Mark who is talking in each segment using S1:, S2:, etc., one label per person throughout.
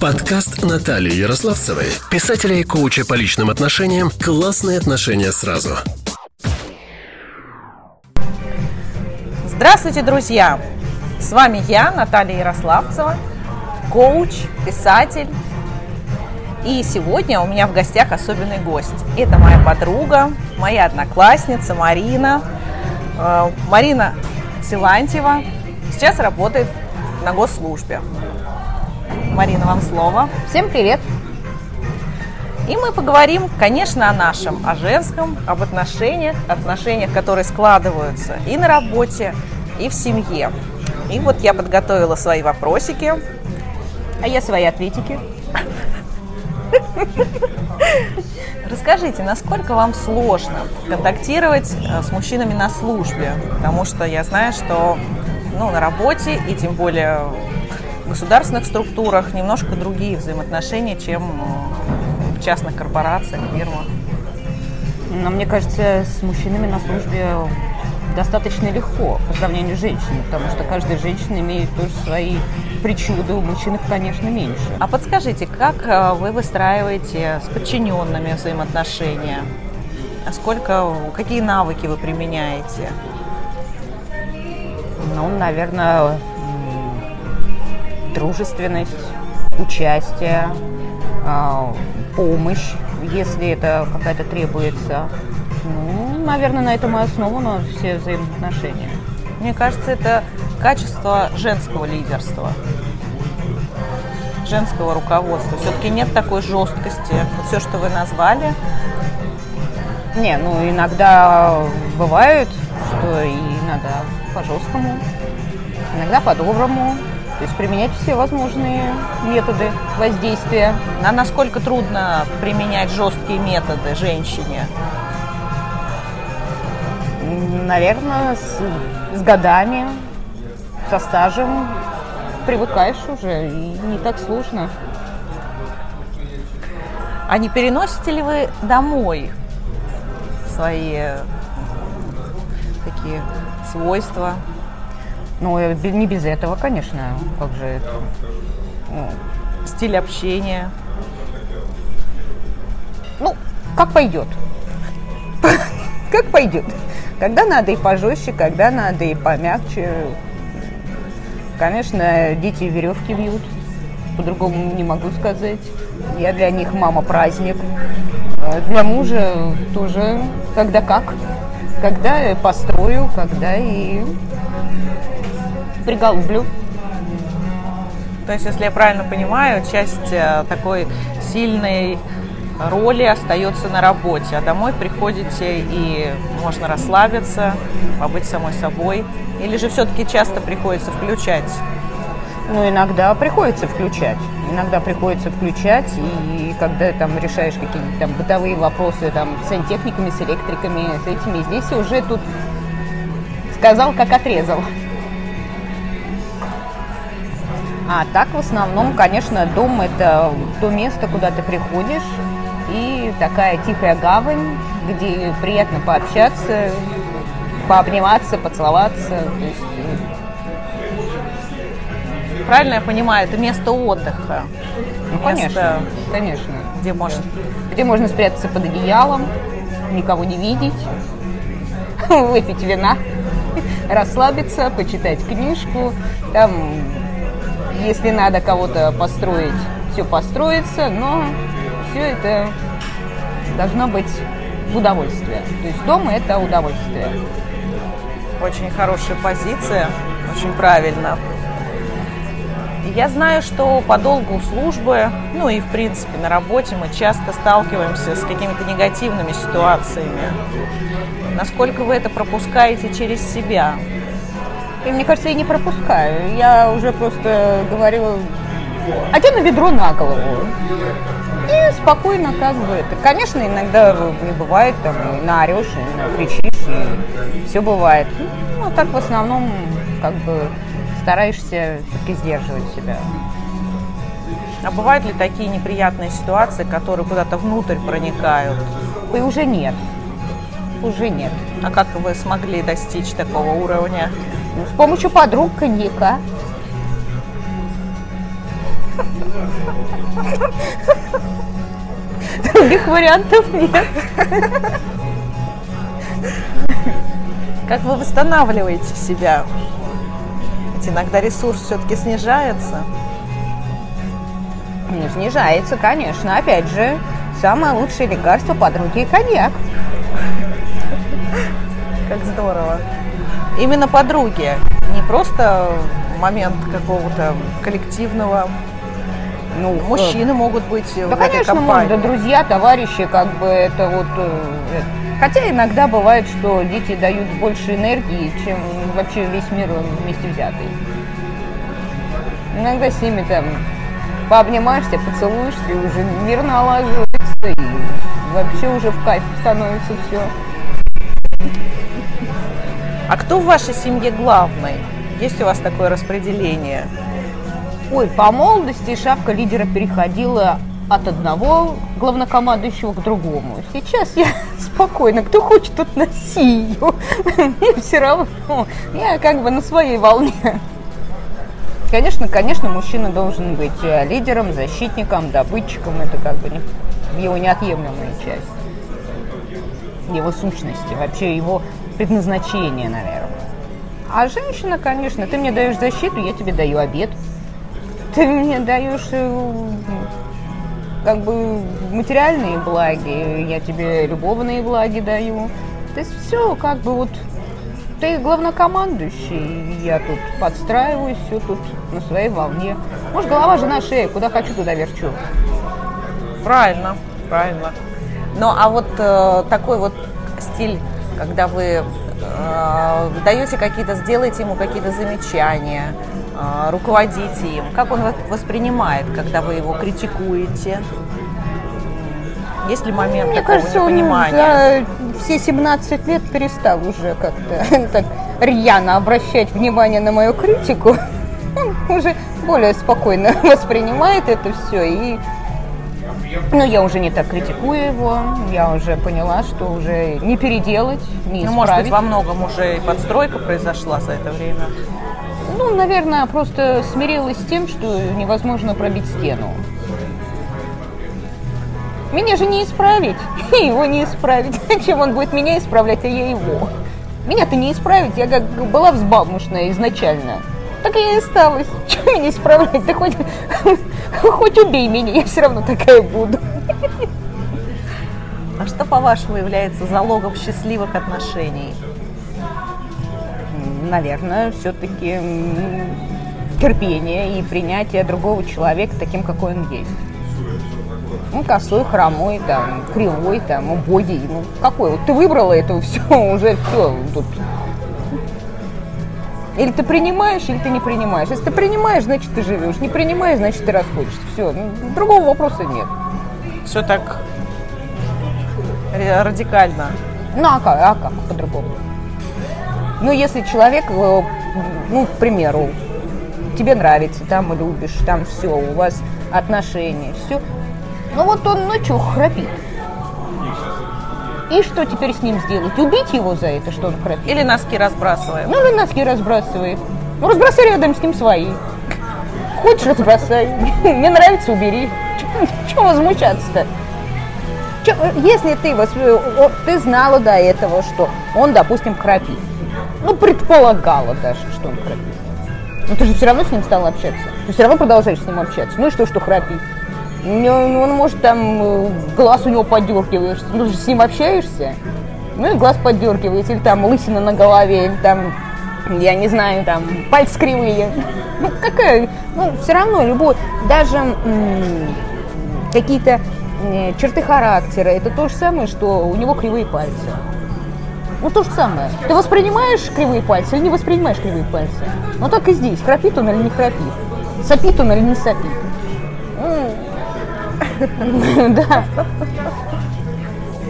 S1: Подкаст Натальи Ярославцевой, писателя и коуча по личным отношениям «Классные отношения сразу».
S2: Здравствуйте, друзья! С вами я, Наталья Ярославцева, коуч, писатель. И сегодня у меня в гостях особенный гость. Это моя подруга, моя одноклассница Марина. Э, Марина Силантьева сейчас работает на госслужбе. Марина, вам слово.
S3: Всем привет!
S2: И мы поговорим, конечно, о нашем, о женском, об отношениях, отношениях, которые складываются и на работе, и в семье. И вот я подготовила свои вопросики.
S3: А я свои ответики.
S2: Расскажите, насколько вам сложно контактировать э, с мужчинами на службе? Потому что я знаю, что ну, на работе и тем более государственных структурах немножко другие взаимоотношения, чем в частных корпорациях, фирмах.
S3: Но мне кажется, с мужчинами на службе достаточно легко по сравнению с женщинами, потому что каждая женщина имеет тоже свои причуды, у мужчин их, конечно, меньше.
S2: А подскажите, как э, вы выстраиваете с подчиненными взаимоотношения? А сколько, какие навыки вы применяете?
S3: Ну, наверное, дружественность, участие, а, помощь, если это какая-то требуется. Ну, наверное, на этом и основано все взаимоотношения.
S2: Мне кажется, это качество женского лидерства, женского руководства. Все-таки нет такой жесткости. Все, что вы назвали.
S3: Не, ну иногда бывает, что и надо по-жесткому, иногда по-доброму. То есть применять все возможные методы воздействия.
S2: А насколько трудно применять жесткие методы женщине?
S3: Наверное, с, с годами, со стажем привыкаешь уже, и не так сложно.
S2: А не переносите ли вы домой свои такие свойства?
S3: Ну, не без этого, конечно. Как же это?
S2: Ну, стиль общения.
S3: Ну, как пойдет. Как пойдет. Когда надо и пожестче, когда надо и помягче. Конечно, дети веревки вьют. По-другому не могу сказать. Я для них мама праздник. А для мужа тоже когда как. Когда построю, когда и приголублю.
S2: То есть, если я правильно понимаю, часть э, такой сильной роли остается на работе, а домой приходите и можно расслабиться, побыть самой собой, или же все-таки часто приходится включать?
S3: Ну, иногда приходится включать. Иногда приходится включать, и когда там решаешь какие-нибудь там бытовые вопросы там, с сантехниками, с электриками, с этими, здесь уже тут сказал, как отрезал. А так в основном, конечно, дом это то место, куда ты приходишь, и такая тихая гавань, где приятно пообщаться, пообниматься, поцеловаться. То есть...
S2: Э, Правильно я понимаю, это место отдыха.
S3: Ну, конечно, конечно.
S2: Где можно,
S3: где можно спрятаться под одеялом, никого не видеть, выпить вина, расслабиться, почитать книжку, там если надо кого-то построить, все построится, но все это должно быть в удовольствие. То есть дом – это удовольствие.
S2: Очень хорошая позиция, очень правильно. Я знаю, что по долгу службы, ну и в принципе на работе мы часто сталкиваемся с какими-то негативными ситуациями. Насколько вы это пропускаете через себя?
S3: И мне кажется, я не пропускаю. Я уже просто говорю, одену ведро на голову. И спокойно как бы это. Конечно, иногда не бывает, там, и наорешь, и кричишь, и все бывает. Ну, а так в основном, как бы, стараешься все-таки сдерживать себя.
S2: А бывают ли такие неприятные ситуации, которые куда-то внутрь проникают?
S3: И уже нет. Уже нет.
S2: А как вы смогли достичь такого уровня?
S3: Ну, с помощью подруг коньяка. Других вариантов нет.
S2: Как вы восстанавливаете себя? Ведь иногда ресурс все-таки снижается.
S3: Не снижается, конечно. Опять же, самое лучшее лекарство подруги и коньяк.
S2: Как здорово. Именно подруги, не просто момент какого-то коллективного. Ну, мужчины могут быть
S3: Да,
S2: в этой
S3: конечно,
S2: компании.
S3: можно, друзья, товарищи, как бы это вот... э, Хотя иногда бывает, что дети дают больше энергии, чем вообще весь мир вместе взятый. Иногда с ними там пообнимаешься, поцелуешься, и уже мир налаживается, и вообще уже в кайф становится все.
S2: А кто в вашей семье главный? Есть у вас такое распределение?
S3: Ой, по молодости шапка лидера переходила от одного главнокомандующего к другому. Сейчас я спокойно, кто хочет, тот носи ее. Мне все равно. Я как бы на своей волне. Конечно, конечно, мужчина должен быть э, лидером, защитником, добытчиком. Это как бы его неотъемлемая часть. Его сущности, вообще его предназначение, наверное. А женщина, конечно, ты мне даешь защиту, я тебе даю обед. Ты мне даешь э, как бы материальные благи, я тебе любовные благи даю. То есть все как бы вот ты главнокомандующий, я тут подстраиваюсь, все тут на своей волне. Может, голова же на шее, куда хочу, туда верчу.
S2: Правильно, правильно. Ну, а вот э, такой вот стиль, когда вы э, даете какие-то, сделаете ему какие-то замечания, э, руководите им, как он воспринимает, когда вы его критикуете? Есть ли момент
S3: Мне
S2: такого
S3: кажется, он
S2: непонимания?
S3: за все 17 лет перестал уже как-то так рьяно обращать внимание на мою критику. Он уже более спокойно воспринимает это все и ну, я уже не так критикую его, я уже поняла, что уже не переделать, не
S2: Ну, может быть,
S3: исправить.
S2: во многом уже и подстройка произошла за это время.
S3: Ну, наверное, просто смирилась с тем, что невозможно пробить стену. Меня же не исправить, и его не исправить. Чем он будет меня исправлять, а я его? Меня-то не исправить, я как была взбалмошная изначально. Так я и осталась. Чем меня исправлять? Да хоть, хоть убей меня, я все равно такая буду.
S2: А что, по-вашему, является залогом счастливых отношений?
S3: Наверное, все-таки терпение и принятие другого человека таким, какой он есть. Ну, косой, хромой, там, кривой, там, убогий. Ну, какой? Вот ты выбрала это, все, уже все тут. Или ты принимаешь, или ты не принимаешь. Если ты принимаешь, значит ты живешь. Не принимаешь, значит ты расходишься. Все, другого вопроса нет.
S2: Все так радикально.
S3: Ну а как, а как по-другому? Ну, если человек, э, ну, к примеру, тебе нравится, там любишь, там все, у вас отношения, все. Ну вот он ночью храпит. И что теперь с ним сделать? Убить его за это, что он храпит?
S2: Или носки разбрасываем.
S3: Ну, или носки разбрасывает. Ну, разбросай рядом с ним свои. Хочешь, разбросай. Мне нравится, убери. Чего возмущаться-то? Если ты, о, ты знала до этого, что он, допустим, храпит. Ну, предполагала даже, что он храпит. Но ты же все равно с ним стала общаться. Ты все равно продолжаешь с ним общаться. Ну и что, что храпит? Он может там, э, глаз у него подергиваешься. Ну, же с ним общаешься. Ну и глаз подергивается, или там лысина на голове, или там, я не знаю, там пальцы кривые. Ну, какая, ну, все равно любой, даже какие-то черты характера, это то же самое, что у него кривые пальцы. Ну, то же самое. Ты воспринимаешь кривые пальцы или не воспринимаешь кривые пальцы? Ну, так и здесь. Храпит он или не храпит? Сопит он или не сопит? Да.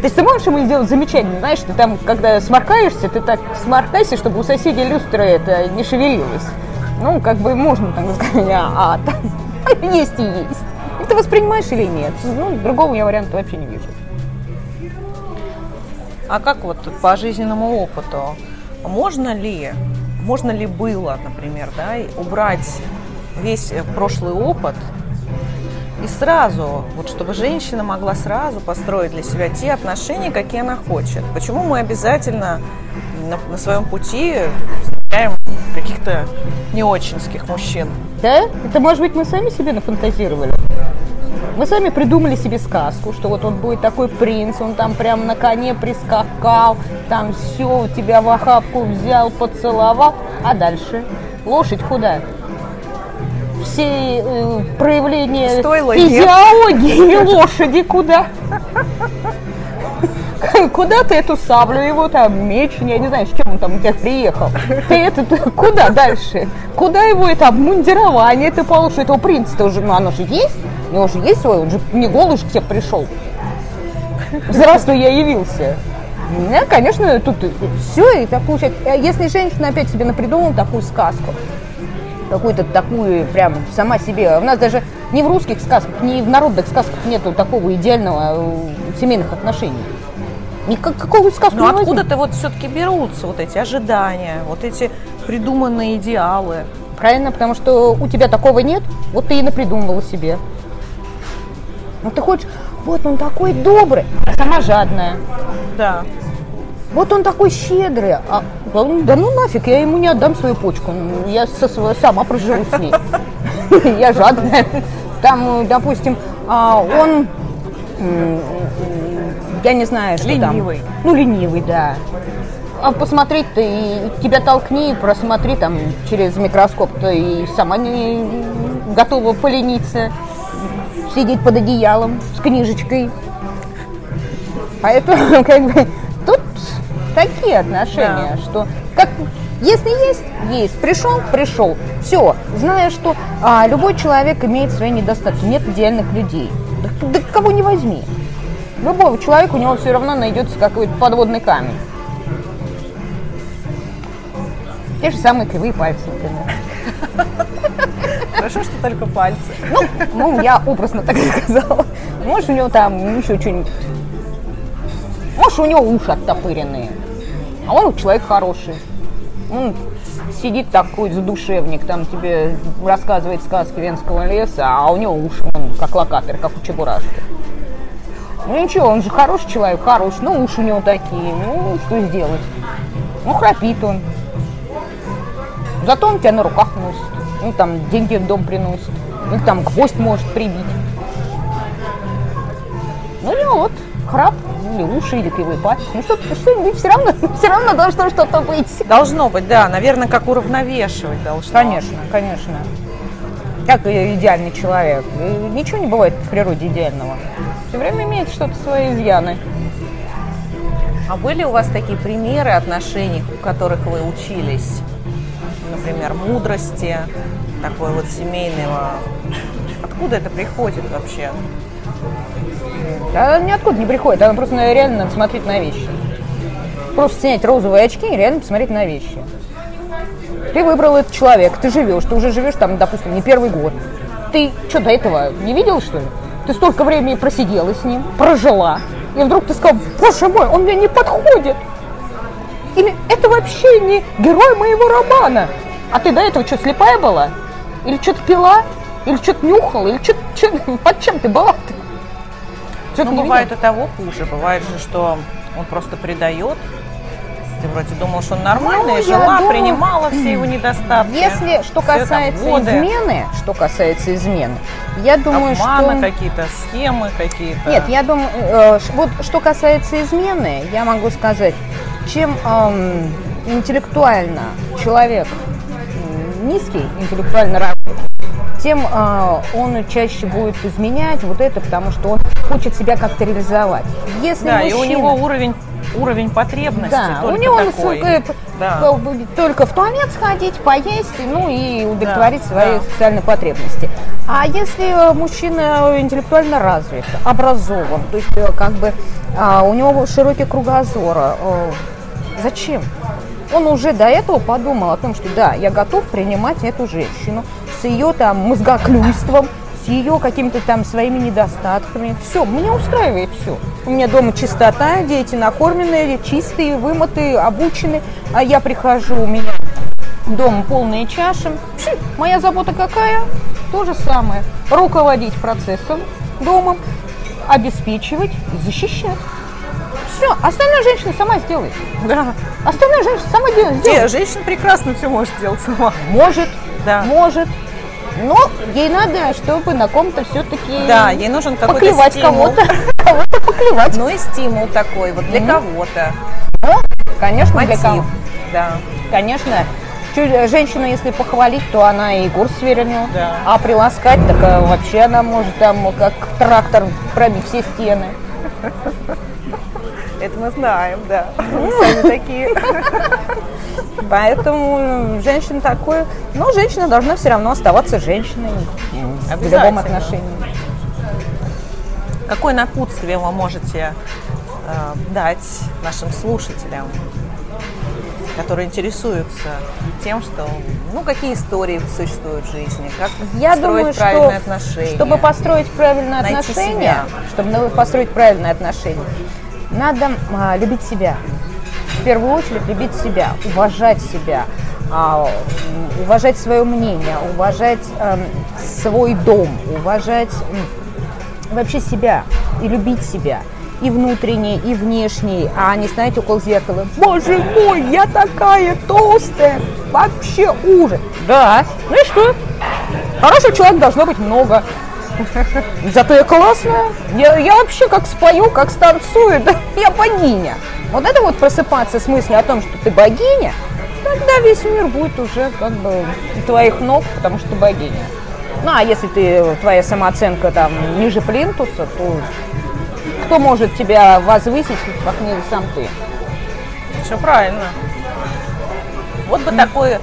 S3: То есть ты можешь ему сделать замечание, знаешь, ты там, когда сморкаешься, ты так сморкайся, чтобы у соседей люстра это не шевелилась. Ну, как бы можно там сказать, а, там есть и есть. Ты воспринимаешь или нет? Ну, другого я варианта вообще не вижу.
S2: А как вот по жизненному опыту? Можно ли, можно ли было, например, да, убрать весь э, прошлый опыт и сразу, вот чтобы женщина могла сразу построить для себя те отношения, какие она хочет. Почему мы обязательно на, на своем пути встречаем каких-то не очинских мужчин?
S3: Да? Это, может быть, мы сами себе нафантазировали? Мы сами придумали себе сказку, что вот он будет такой принц, он там прям на коне прискакал, там все, тебя в охапку взял, поцеловал, а дальше лошадь куда? Все э, проявления
S2: Стоило
S3: физиологии лошади куда? Куда ты эту саблю его там, меч, я не знаю, с чем он там у тебя приехал. Ты это, куда дальше? Куда его это обмундирование ты получишь? Этого принца-то уже, ну оно же есть, у него же есть свой, он же не голый же к тебе пришел. Здравствуй, я явился. Да, конечно, тут все и так получается. А Если женщина опять себе напридумала такую сказку, какую-то такую прям сама себе. У нас даже ни в русских сказках, ни в народных сказках нету такого идеального э, семейных отношений. Никакого сказку
S2: Но
S3: возьми.
S2: откуда-то вот все-таки берутся вот эти ожидания, вот эти придуманные идеалы.
S3: Правильно, потому что у тебя такого нет, вот ты и напридумывала себе. Ну ты хочешь, вот он такой добрый, а сама жадная.
S2: Да.
S3: Вот он такой щедрый, а да, ну- да ну нафиг, я ему не отдам свою почку, я со своей сама проживу с ней. Я жадная. Там, допустим, а, он, я не знаю, что там.
S2: Ленивый.
S3: Ну, ленивый, да. А посмотреть ты, и тебя толкни, просмотри там через микроскоп, то и сама не готова полениться, сидеть под одеялом с книжечкой. Поэтому, как бы, такие отношения, что как если есть, есть. Пришел, пришел. Все. Зная, что а, любой человек имеет свои недостатки. Нет идеальных людей. Да, да кого не возьми. Любого человека у него все равно найдется какой-то подводный камень. Те же самые кривые пальцы, например.
S2: Хорошо, что только пальцы.
S3: Ну, ну, я образно так сказала. Может, у него там еще что-нибудь. Может, у него уши оттопыренные. А он человек хороший. Он сидит такой задушевник, там тебе рассказывает сказки Венского леса, а у него уши, он как локатор, как у Чебурашки. Ну ничего, он же хороший человек, хороший, но уши у него такие, ну что сделать? Ну храпит он. Зато он тебя на руках носит. Ну там деньги в дом приносит. Или там гвоздь может прибить. Ну и вот, храп, или уши, или кривые пальцы. Ну что, что все равно, все равно должно что-то быть.
S2: Должно быть, да, наверное, как уравновешивать должно.
S3: Конечно, конечно. Как и идеальный человек. И ничего не бывает в природе идеального. Все время имеет что-то свои изъяны.
S2: А были у вас такие примеры отношений, у которых вы учились? Например, мудрости, такой вот семейного. Откуда это приходит вообще?
S3: Да ниоткуда не приходит, она просто реально надо смотреть на вещи. Просто снять розовые очки и реально посмотреть на вещи. Ты выбрал этот человек, ты живешь, ты уже живешь там, допустим, не первый год. Ты что, до этого не видел, что ли? Ты столько времени просидела с ним, прожила, и вдруг ты сказал, боже мой, он мне не подходит. Или это вообще не герой моего романа. А ты до этого что, слепая была? Или что-то пила? Или что-то нюхала? Или что-то... Под чем ты была-то? Что-то
S2: Ну, бывает и того хуже. Бывает же, что он просто предает. Ты вроде думал, что он нормальный,
S3: Ну,
S2: жила,
S3: думаю,
S2: принимала все его недостатки.
S3: Если что касается
S2: годы,
S3: измены, что касается измены, я думаю,
S2: обманы
S3: что...
S2: какие-то, схемы какие-то.
S3: Нет, я думаю, э, вот что касается измены, я могу сказать, чем эм, интеллектуально человек низкий, интеллектуально развит, тем э, он чаще будет изменять вот это, потому что он хочет себя как-то реализовать. Если
S2: Да, и у
S3: мужчина-
S2: него уровень, уровень потребностей
S3: да,
S2: только
S3: у него
S2: такой.
S3: насколько
S2: Да.
S3: будет только в туалет сходить, поесть, ну и удовлетворить
S2: Да,
S3: свои
S2: да.
S3: социальные потребности. А если э, мужчина интеллектуально развит, образован, то есть э, как бы а, у него широкий кругозор, э, зачем? Он уже до этого подумал о том, что да, я готов принимать эту женщину с ее там мозгоклюйством, ее какими-то там своими недостатками. Все, меня устраивает все. У меня дома чистота, дети накормленные, чистые, вымытые, обучены. А я прихожу, у меня дома полные чаши. Пши, моя забота какая? то же самое. Руководить процессом дома, обеспечивать защищать. Все, остальная женщина сама сделает.
S2: Да.
S3: Остальная женщина сама делает. Сделает.
S2: Женщина прекрасно все может сделать сама.
S3: Может,
S2: Да.
S3: может. Но ей надо, чтобы на ком-то все-таки
S2: Да, ей нужен какой-то
S3: поклевать
S2: стимул.
S3: кого-то. Кого-то поклевать.
S2: Ну и стимул такой вот для кого-то.
S3: Конечно, для
S2: Мотив.
S3: кого.
S2: Да.
S3: Конечно. Чуть- Женщину, если похвалить, то она и курс свернет.
S2: Да.
S3: А приласкать, так а, вообще она может там как трактор пробить все стены.
S2: Это мы знаем, да. Мы сами такие.
S3: Поэтому женщина такой... Но женщина должна все равно оставаться женщиной в любом отношении.
S2: Какое напутствие вы можете э, дать нашим слушателям, которые интересуются тем, что, ну, какие истории существуют в жизни, как
S3: Я
S2: строить
S3: думаю,
S2: правильные
S3: что
S2: отношения.
S3: чтобы построить правильные отношения,
S2: себя.
S3: чтобы построить правильные отношения, надо а, любить себя. В первую очередь любить себя, уважать себя, а, уважать свое мнение, уважать эм, свой дом, уважать вообще себя и любить себя. И внутренне, и внешне, а не стоять около зеркала. Боже мой, я такая толстая, вообще ужас. Да, ну и что? Хорошего человека должно быть много. Зато я классная. Я, я вообще как спою, как станцую, да, я богиня. Вот это вот просыпаться с мыслью о том, что ты богиня, тогда весь мир будет уже как бы у твоих ног, потому что ты богиня. Ну, а если ты, твоя самооценка там ниже плинтуса, то кто может тебя возвысить, как не сам ты?
S2: Все правильно. Вот бы такое,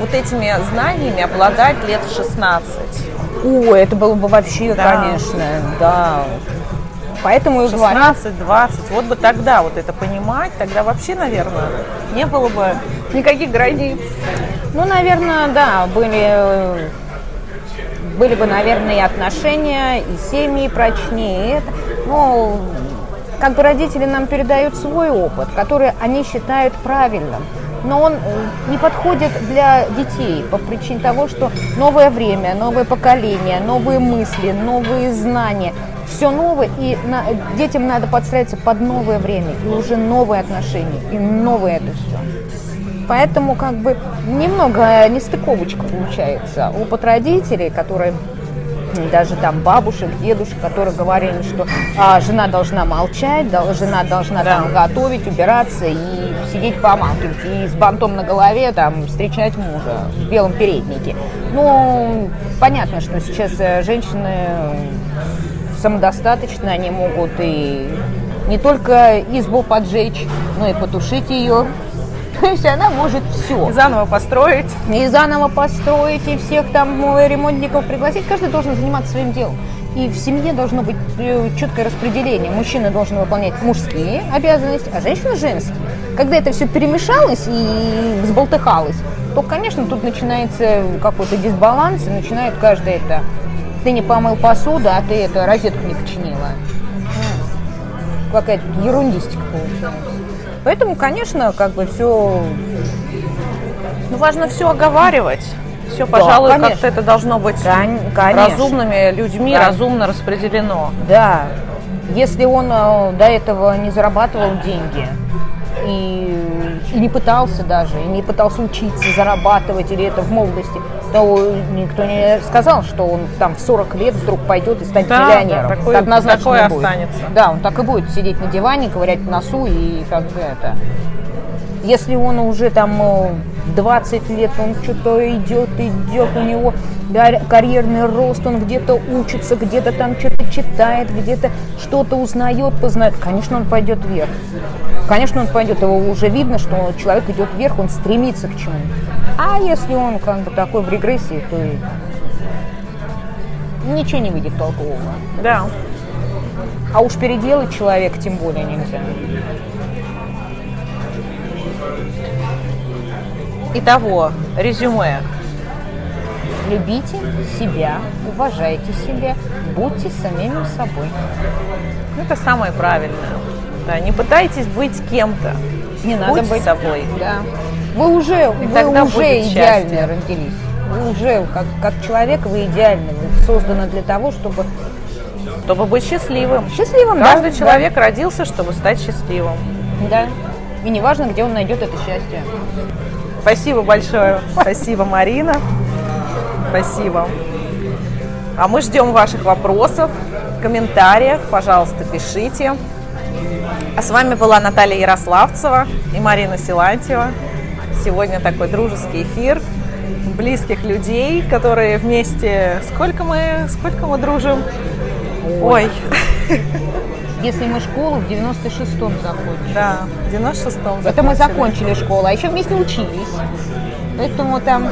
S2: вот этими знаниями обладать лет в 16.
S3: О, это было бы вообще,
S2: Да.
S3: конечно, да. Поэтому и говорю,
S2: 16-20, вот бы тогда вот это понимать, тогда вообще, наверное, не было бы никаких границ.
S3: Ну, наверное, да, были, были бы, наверное, и отношения, и семьи прочнее. Ну, как бы родители нам передают свой опыт, который они считают правильным. Но он э, не подходит для детей по причине того, что новое время, новое поколение, новые мысли, новые знания. Все новое, и на- детям надо подстраиваться под новое время, и уже новые отношения, и новое это все. Поэтому как бы немного нестыковочка получается. Опыт родителей, которые даже там бабушек, дедушек, которые говорили, что а, жена должна молчать, дол- жена должна
S2: Да.
S3: там готовить, убираться и сидеть помалкивать, и с бантом на голове там встречать мужа в белом переднике. Ну, понятно, что сейчас э, женщины самодостаточны, они могут и не только избу поджечь, но и потушить ее. То есть она может все.
S2: И заново построить.
S3: И заново построить, и всех там ремонтников пригласить. Каждый должен заниматься своим делом. И в семье должно быть э, четкое распределение. Мужчина должен выполнять мужские обязанности, а женщина женские. Когда это все перемешалось и взболтыхалось, то, конечно, тут начинается какой-то дисбаланс, и начинает каждый это... Ты не помыл посуду, а ты это розетку не починила. Какая-то ерундистика получается. Поэтому, конечно, как бы все
S2: Ну, важно все оговаривать. Все, пожалуй,
S3: конечно.
S2: как-то это должно быть
S3: Кон- конечно.
S2: разумными людьми,
S3: Да.
S2: разумно распределено.
S3: Да, если он э, до этого не зарабатывал деньги и, и не пытался даже, и не пытался учиться, зарабатывать или это в молодости, то никто не сказал, что он там в 40 лет вдруг пойдет и станет
S2: Да,
S3: миллионером.
S2: да, такой-
S3: однозначно
S2: такое
S3: не будет.
S2: останется.
S3: Да, он так и будет сидеть на диване, ковырять в носу и как бы это. Если он уже там э, 20 лет, он что-то идет, идет, у него кар- карьерный рост, он где-то учится, где-то там что-то читает, где-то что-то узнает, познает, конечно, он пойдет вверх. Конечно, он пойдет, его уже видно, что человек идет вверх, он стремится к чему. А если он как бы такой в регрессии, то и ничего не выйдет толкового.
S2: Да.
S3: А уж переделать человека тем более нельзя.
S2: Итого, резюме.
S3: Любите себя, уважайте себя, будьте самими собой.
S2: Ну, Это самое правильное. Да, не пытайтесь быть кем-то.
S3: Не надо
S2: Будьте
S3: быть
S2: собой.
S3: Да. Вы уже, вы
S2: тогда
S3: уже идеально
S2: счастье.
S3: родились. Вы уже как, как человек вы идеальны, вы созданы для того, чтобы
S2: Чтобы быть счастливым.
S3: счастливым.
S2: Каждый
S3: да,
S2: человек родился, чтобы стать счастливым.
S3: Да. И неважно, где он найдет это счастье.
S2: Спасибо большое. Спасибо, Марина. Спасибо. А мы ждем ваших вопросов, комментариев. Пожалуйста, пишите. А с вами была Наталья Ярославцева и Марина Силантьева. Сегодня такой дружеский эфир близких людей, которые вместе... Сколько мы, сколько мы дружим? Ой,
S3: Если мы школу в 96-м закончили.
S2: да, в 96-м
S3: Это мы
S2: закончили.
S3: школу, а еще вместе учились. Поэтому там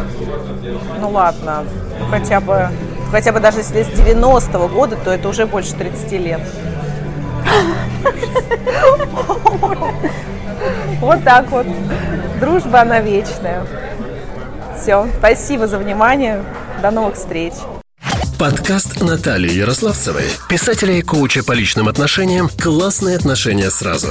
S2: Ну ладно, хотя бы, хотя бы даже если с 90-го года, то это уже больше 30 лет. Вот так вот. Дружба, она вечная. Все, спасибо за внимание. До новых встреч.
S1: Подкаст Натальи Ярославцевой, писателя и коуча по личным отношениям «Классные отношения сразу».